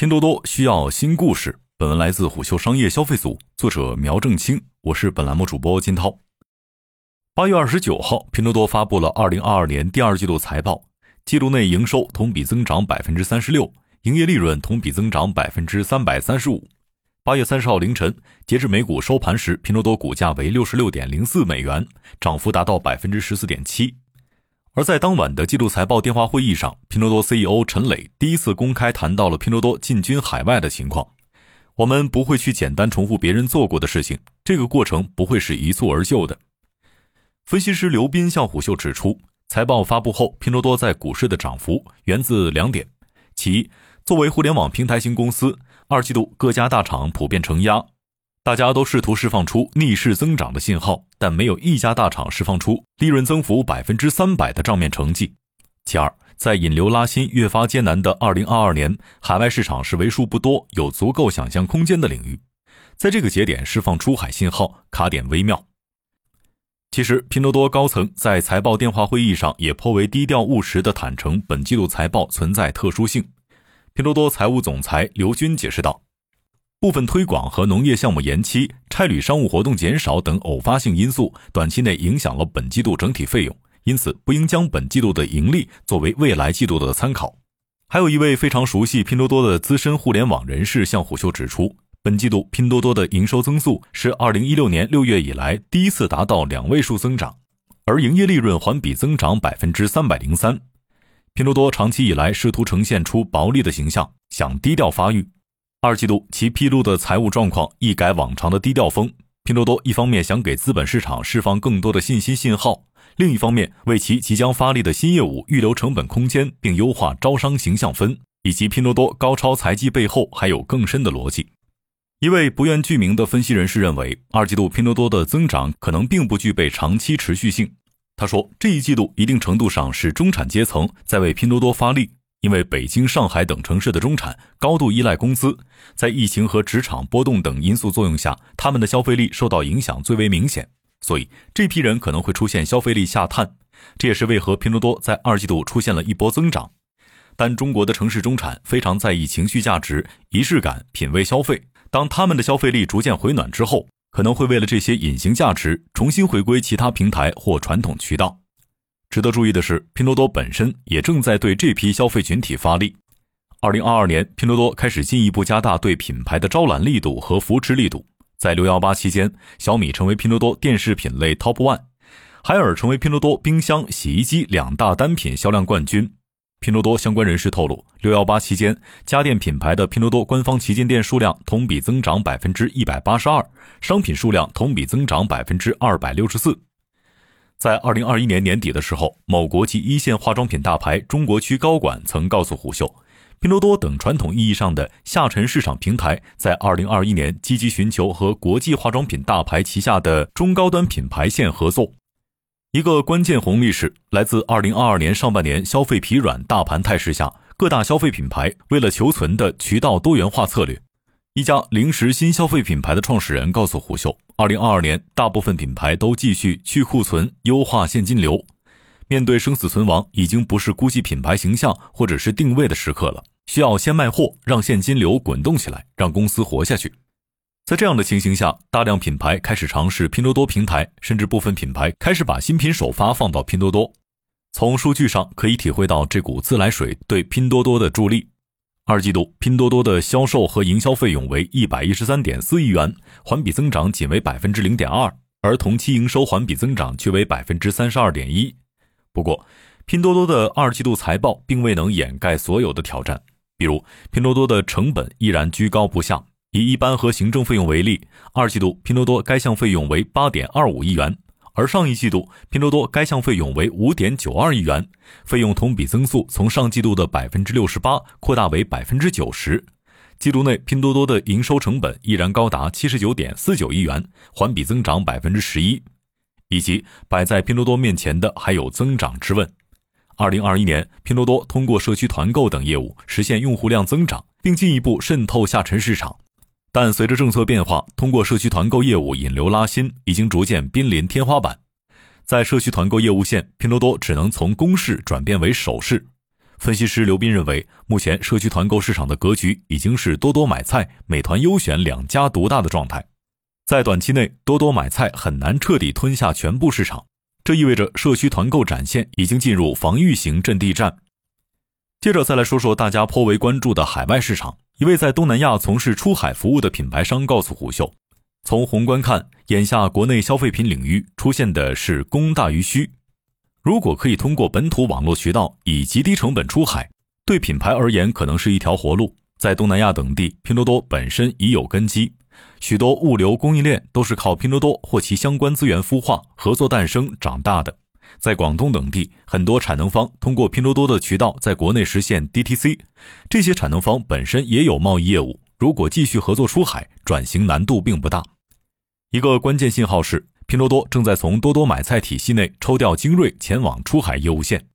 拼多多需要新故事。本文来自虎嗅商业消费组，作者苗正清，我是本栏目主播金涛。八月二十九号，拼多多发布了二零二二年第二季度财报，季度内营收同比增长百分之三十六，营业利润同比增长百分之三百三十五。八月三十号凌晨，截至美股收盘时，拼多多股价为六十六点零四美元，涨幅达到百分之十四点七。而在当晚的季度财报电话会议上，拼多多 CEO 陈磊第一次公开谈到了拼多多进军海外的情况。我们不会去简单重复别人做过的事情，这个过程不会是一蹴而就的。分析师刘斌向虎嗅指出，财报发布后，拼多多在股市的涨幅源自两点：其一，作为互联网平台型公司，二季度各家大厂普遍承压。大家都试图释放出逆势增长的信号，但没有一家大厂释放出利润增幅百分之三百的账面成绩。其二，在引流拉新越发艰难的二零二二年，海外市场是为数不多有足够想象空间的领域，在这个节点释放出海信号，卡点微妙。其实，拼多多高层在财报电话会议上也颇为低调务实的坦诚，本季度财报存在特殊性。拼多多财务总裁刘军解释道。部分推广和农业项目延期、差旅商务活动减少等偶发性因素，短期内影响了本季度整体费用，因此不应将本季度的盈利作为未来季度的参考。还有一位非常熟悉拼多多的资深互联网人士向虎嗅指出，本季度拼多多的营收增速是二零一六年六月以来第一次达到两位数增长，而营业利润环比增长百分之三百零三。拼多多长期以来试图呈现出薄利的形象，想低调发育。二季度其披露的财务状况一改往常的低调风。拼多多一方面想给资本市场释放更多的信心信号，另一方面为其即将发力的新业务预留成本空间，并优化招商形象分，以及拼多多高超财技背后还有更深的逻辑。一位不愿具名的分析人士认为，二季度拼多多的增长可能并不具备长期持续性。他说，这一季度一定程度上是中产阶层在为拼多多发力。因为北京、上海等城市的中产高度依赖工资，在疫情和职场波动等因素作用下，他们的消费力受到影响最为明显，所以这批人可能会出现消费力下探。这也是为何拼多多在二季度出现了一波增长。但中国的城市中产非常在意情绪价值、仪式感、品味消费，当他们的消费力逐渐回暖之后，可能会为了这些隐形价值重新回归其他平台或传统渠道。值得注意的是，拼多多本身也正在对这批消费群体发力。二零二二年，拼多多开始进一步加大对品牌的招揽力度和扶持力度。在六幺八期间，小米成为拼多多电视品类 Top One，海尔成为拼多多冰箱、洗衣机两大单品销量冠军。拼多多相关人士透露，六幺八期间，家电品牌的拼多多官方旗舰店数量同比增长百分之一百八十二，商品数量同比增长百分之二百六十四。在二零二一年年底的时候，某国际一线化妆品大牌中国区高管曾告诉虎嗅，拼多多等传统意义上的下沉市场平台，在二零二一年积极寻求和国际化妆品大牌旗下的中高端品牌线合作。一个关键红利是来自二零二二年上半年消费疲软大盘态势下，各大消费品牌为了求存的渠道多元化策略。一家零食新消费品牌的创始人告诉虎嗅。二零二二年，大部分品牌都继续去库存、优化现金流。面对生死存亡，已经不是估计品牌形象或者是定位的时刻了，需要先卖货，让现金流滚动起来，让公司活下去。在这样的情形下，大量品牌开始尝试拼多多平台，甚至部分品牌开始把新品首发放到拼多多。从数据上可以体会到这股自来水对拼多多的助力。二季度，拼多多的销售和营销费用为一百一十三点四亿元，环比增长仅为百分之零点二，而同期营收环比增长却为百分之三十二点一。不过，拼多多的二季度财报并未能掩盖所有的挑战，比如，拼多多的成本依然居高不下。以一般和行政费用为例，二季度拼多多该项费用为八点二五亿元。而上一季度，拼多多该项费用为五点九二亿元，费用同比增速从上季度的百分之六十八扩大为百分之九十。季度内，拼多多的营收成本依然高达七十九点四九亿元，环比增长百分之十一。以及摆在拼多多面前的还有增长之问。二零二一年，拼多多通过社区团购等业务实现用户量增长，并进一步渗透下沉市场。但随着政策变化，通过社区团购业务引流拉新已经逐渐濒临天花板。在社区团购业务线，拼多多只能从公式转变为守势。分析师刘斌认为，目前社区团购市场的格局已经是多多买菜、美团优选两家独大的状态，在短期内，多多买菜很难彻底吞下全部市场，这意味着社区团购展现已经进入防御型阵地战。接着再来说说大家颇为关注的海外市场。一位在东南亚从事出海服务的品牌商告诉虎嗅，从宏观看，眼下国内消费品领域出现的是供大于需。如果可以通过本土网络渠道以极低成本出海，对品牌而言可能是一条活路。在东南亚等地，拼多多本身已有根基，许多物流供应链都是靠拼多多或其相关资源孵化、合作诞生、长大的。在广东等地，很多产能方通过拼多多的渠道在国内实现 DTC，这些产能方本身也有贸易业务，如果继续合作出海，转型难度并不大。一个关键信号是，拼多多正在从多多买菜体系内抽调精锐前往出海业务线，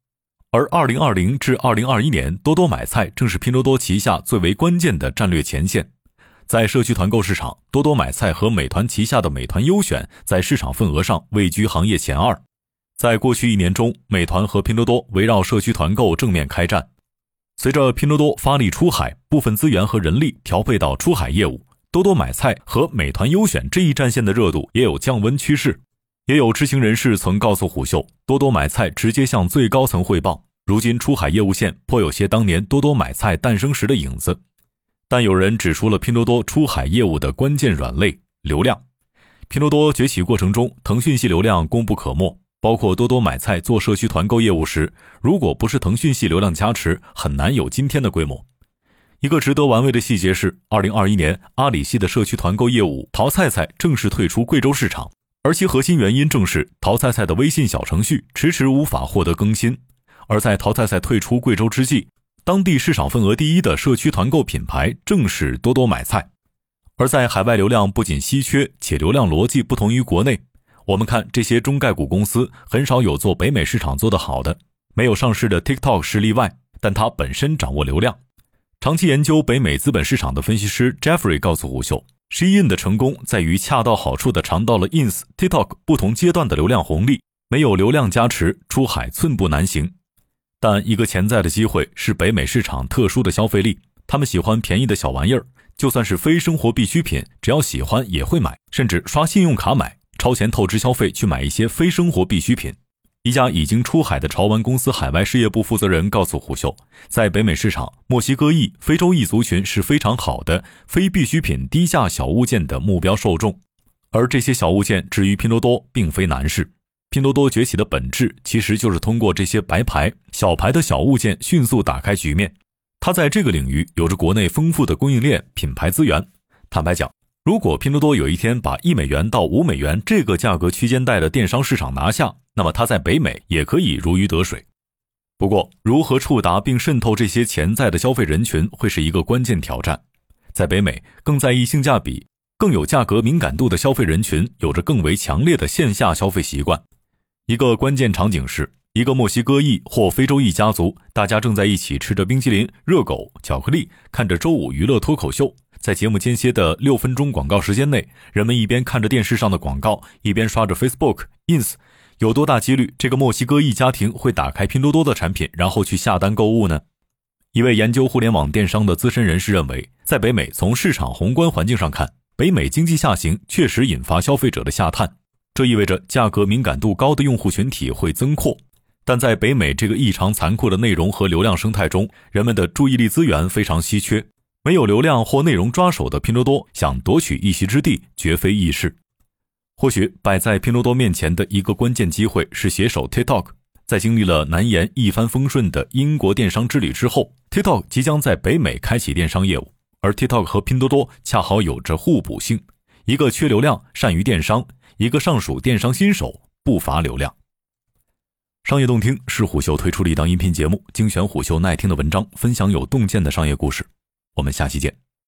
而2020至2021年，多多买菜正是拼多多旗下最为关键的战略前线。在社区团购市场，多多买菜和美团旗下的美团优选在市场份额上位居行业前二。在过去一年中，美团和拼多多围绕社区团购正面开战。随着拼多多发力出海，部分资源和人力调配到出海业务，多多买菜和美团优选这一战线的热度也有降温趋势。也有知情人士曾告诉虎嗅，多多买菜直接向最高层汇报，如今出海业务线颇有些当年多多买菜诞生时的影子。但有人指出了拼多多出海业务的关键软肋——流量。拼多多崛起过程中，腾讯系流量功不可没。包括多多买菜做社区团购业务时，如果不是腾讯系流量加持，很难有今天的规模。一个值得玩味的细节是，二零二一年阿里系的社区团购业务淘菜菜正式退出贵州市场，而其核心原因正是淘菜菜的微信小程序迟迟无法获得更新。而在淘菜菜退出贵州之际，当地市场份额第一的社区团购品牌正是多多买菜。而在海外流量不仅稀缺，且流量逻辑不同于国内。我们看这些中概股公司，很少有做北美市场做得好的，没有上市的 TikTok 是例外，但它本身掌握流量。长期研究北美资本市场的分析师 Jeffrey 告诉胡秀，Shein 的成功在于恰到好处地尝到了 Ins、TikTok 不同阶段的流量红利，没有流量加持，出海寸步难行。但一个潜在的机会是北美市场特殊的消费力，他们喜欢便宜的小玩意儿，就算是非生活必需品，只要喜欢也会买，甚至刷信用卡买。超前透支消费去买一些非生活必需品。一家已经出海的潮玩公司海外事业部负责人告诉虎嗅，在北美市场，墨西哥裔、非洲裔族群是非常好的非必需品低价小物件的目标受众。而这些小物件至于拼多多，并非难事。拼多多崛起的本质其实就是通过这些白牌、小牌的小物件迅速打开局面。它在这个领域有着国内丰富的供应链、品牌资源。坦白讲。如果拼多多有一天把一美元到五美元这个价格区间带的电商市场拿下，那么它在北美也可以如鱼得水。不过，如何触达并渗透这些潜在的消费人群，会是一个关键挑战。在北美，更在意性价比、更有价格敏感度的消费人群，有着更为强烈的线下消费习惯。一个关键场景是，一个墨西哥裔或非洲裔家族，大家正在一起吃着冰淇淋、热狗、巧克力，看着周五娱乐脱口秀。在节目间歇的六分钟广告时间内，人们一边看着电视上的广告，一边刷着 Facebook、Ins，有多大几率这个墨西哥裔家庭会打开拼多多的产品，然后去下单购物呢？一位研究互联网电商的资深人士认为，在北美，从市场宏观环境上看，北美经济下行确实引发消费者的下探，这意味着价格敏感度高的用户群体会增扩。但在北美这个异常残酷的内容和流量生态中，人们的注意力资源非常稀缺。没有流量或内容抓手的拼多多想夺取一席之地绝非易事。或许摆在拼多多面前的一个关键机会是携手 TikTok。在经历了难言一帆风顺的英国电商之旅之后，TikTok 即将在北美开启电商业务，而 TikTok 和拼多多恰好有着互补性：一个缺流量，善于电商；一个尚属电商新手，不乏流量。商业洞听是虎嗅推出的一档音频节目，精选虎嗅耐听的文章，分享有洞见的商业故事。我们下期见。